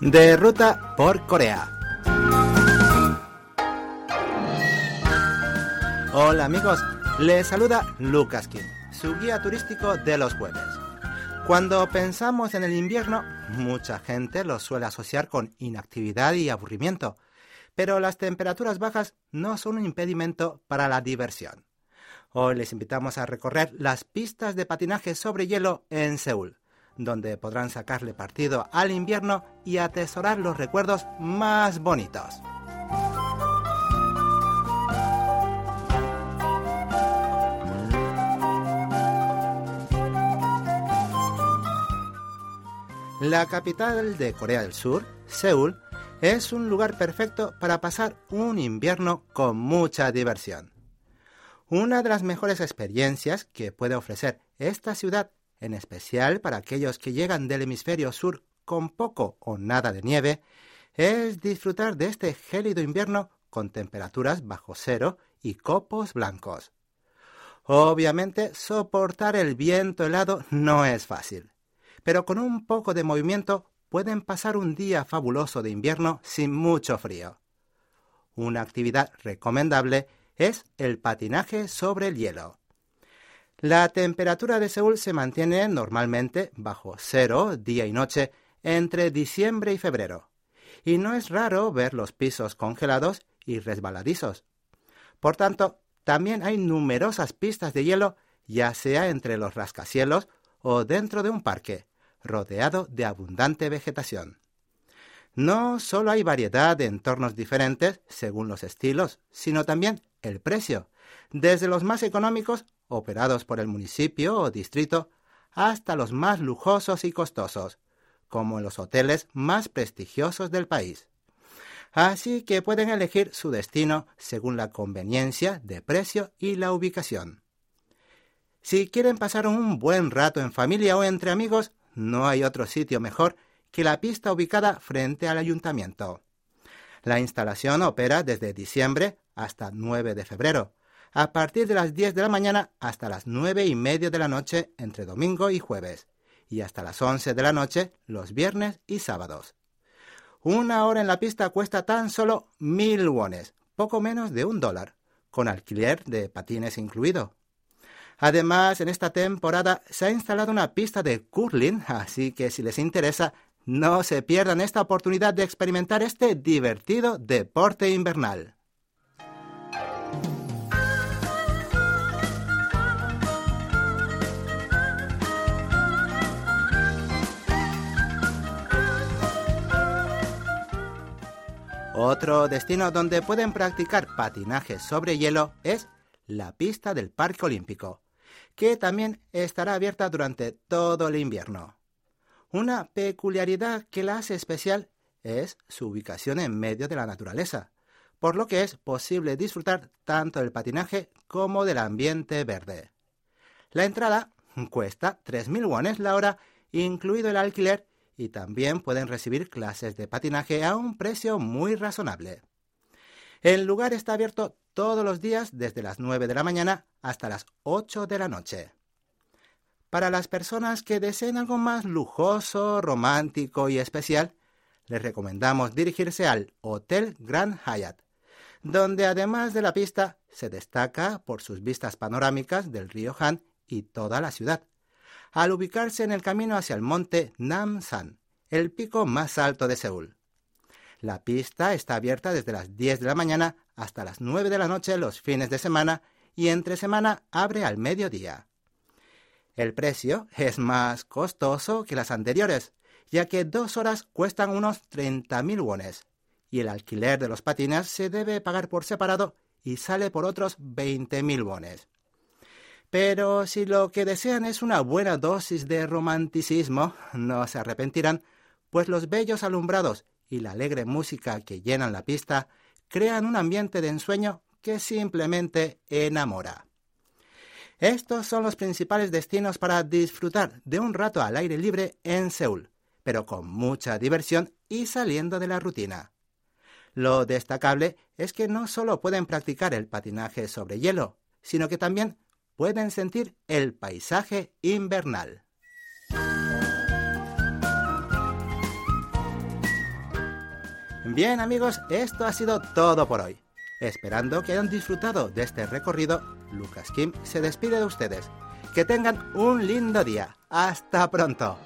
de ruta por Corea. Hola amigos, les saluda Lucas Kim, su guía turístico de los jueves. Cuando pensamos en el invierno, mucha gente lo suele asociar con inactividad y aburrimiento, pero las temperaturas bajas no son un impedimento para la diversión. Hoy les invitamos a recorrer las pistas de patinaje sobre hielo en Seúl, donde podrán sacarle partido al invierno y atesorar los recuerdos más bonitos. La capital de Corea del Sur, Seúl, es un lugar perfecto para pasar un invierno con mucha diversión. Una de las mejores experiencias que puede ofrecer esta ciudad, en especial para aquellos que llegan del hemisferio sur con poco o nada de nieve, es disfrutar de este gélido invierno con temperaturas bajo cero y copos blancos. Obviamente, soportar el viento helado no es fácil pero con un poco de movimiento pueden pasar un día fabuloso de invierno sin mucho frío. Una actividad recomendable es el patinaje sobre el hielo. La temperatura de Seúl se mantiene normalmente bajo cero día y noche entre diciembre y febrero, y no es raro ver los pisos congelados y resbaladizos. Por tanto, también hay numerosas pistas de hielo, ya sea entre los rascacielos o dentro de un parque, rodeado de abundante vegetación. No solo hay variedad de entornos diferentes según los estilos, sino también el precio, desde los más económicos, operados por el municipio o distrito, hasta los más lujosos y costosos, como en los hoteles más prestigiosos del país. Así que pueden elegir su destino según la conveniencia de precio y la ubicación. Si quieren pasar un buen rato en familia o entre amigos, no hay otro sitio mejor que la pista ubicada frente al ayuntamiento. La instalación opera desde diciembre hasta 9 de febrero, a partir de las 10 de la mañana hasta las 9 y media de la noche entre domingo y jueves, y hasta las 11 de la noche los viernes y sábados. Una hora en la pista cuesta tan solo mil wones, poco menos de un dólar, con alquiler de patines incluido. Además, en esta temporada se ha instalado una pista de curling, así que si les interesa, no se pierdan esta oportunidad de experimentar este divertido deporte invernal. Otro destino donde pueden practicar patinaje sobre hielo es la pista del Parque Olímpico que también estará abierta durante todo el invierno. Una peculiaridad que la hace especial es su ubicación en medio de la naturaleza, por lo que es posible disfrutar tanto del patinaje como del ambiente verde. La entrada cuesta 3.000 wones la hora, incluido el alquiler, y también pueden recibir clases de patinaje a un precio muy razonable. El lugar está abierto todos los días desde las 9 de la mañana hasta las 8 de la noche. Para las personas que deseen algo más lujoso, romántico y especial, les recomendamos dirigirse al Hotel Grand Hyatt, donde además de la pista se destaca por sus vistas panorámicas del río Han y toda la ciudad, al ubicarse en el camino hacia el monte Namsan, el pico más alto de Seúl. La pista está abierta desde las 10 de la mañana hasta las 9 de la noche los fines de semana y entre semana abre al mediodía. El precio es más costoso que las anteriores, ya que dos horas cuestan unos 30.000 wones y el alquiler de los patines se debe pagar por separado y sale por otros 20.000 wones. Pero si lo que desean es una buena dosis de romanticismo, no se arrepentirán, pues los bellos alumbrados y la alegre música que llenan la pista crean un ambiente de ensueño que simplemente enamora. Estos son los principales destinos para disfrutar de un rato al aire libre en Seúl, pero con mucha diversión y saliendo de la rutina. Lo destacable es que no solo pueden practicar el patinaje sobre hielo, sino que también pueden sentir el paisaje invernal. Bien amigos, esto ha sido todo por hoy. Esperando que hayan disfrutado de este recorrido, Lucas Kim se despide de ustedes. Que tengan un lindo día. Hasta pronto.